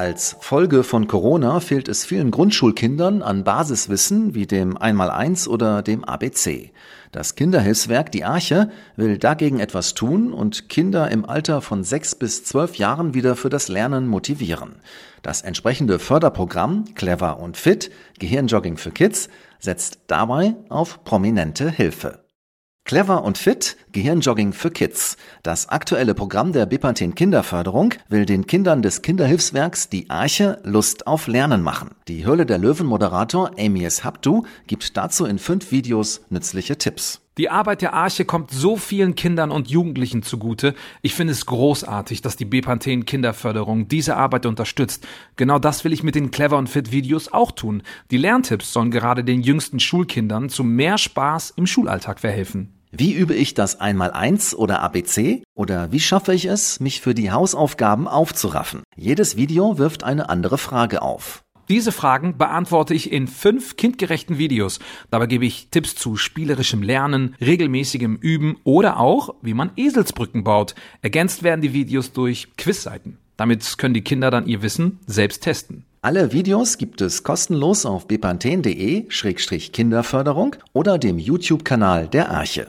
Als Folge von Corona fehlt es vielen Grundschulkindern an Basiswissen wie dem Einmaleins oder dem ABC. Das Kinderhilfswerk Die Arche will dagegen etwas tun und Kinder im Alter von sechs bis zwölf Jahren wieder für das Lernen motivieren. Das entsprechende Förderprogramm Clever und Fit Gehirnjogging für Kids setzt dabei auf prominente Hilfe. Clever und Fit Gehirnjogging für Kids. Das aktuelle Programm der Bepanthen Kinderförderung will den Kindern des Kinderhilfswerks Die Arche Lust auf Lernen machen. Die Höhle der Löwen Moderator Amias Habdu gibt dazu in fünf Videos nützliche Tipps. Die Arbeit der Arche kommt so vielen Kindern und Jugendlichen zugute. Ich finde es großartig, dass die Bepanthen Kinderförderung diese Arbeit unterstützt. Genau das will ich mit den Clever und Fit Videos auch tun. Die Lerntipps sollen gerade den jüngsten Schulkindern zu mehr Spaß im Schulalltag verhelfen. Wie übe ich das Einmaleins oder ABC? Oder wie schaffe ich es, mich für die Hausaufgaben aufzuraffen? Jedes Video wirft eine andere Frage auf. Diese Fragen beantworte ich in fünf kindgerechten Videos. Dabei gebe ich Tipps zu spielerischem Lernen, regelmäßigem Üben oder auch, wie man Eselsbrücken baut. Ergänzt werden die Videos durch Quizseiten. Damit können die Kinder dann ihr Wissen selbst testen. Alle Videos gibt es kostenlos auf bepanthen.de-kinderförderung oder dem YouTube-Kanal der Arche.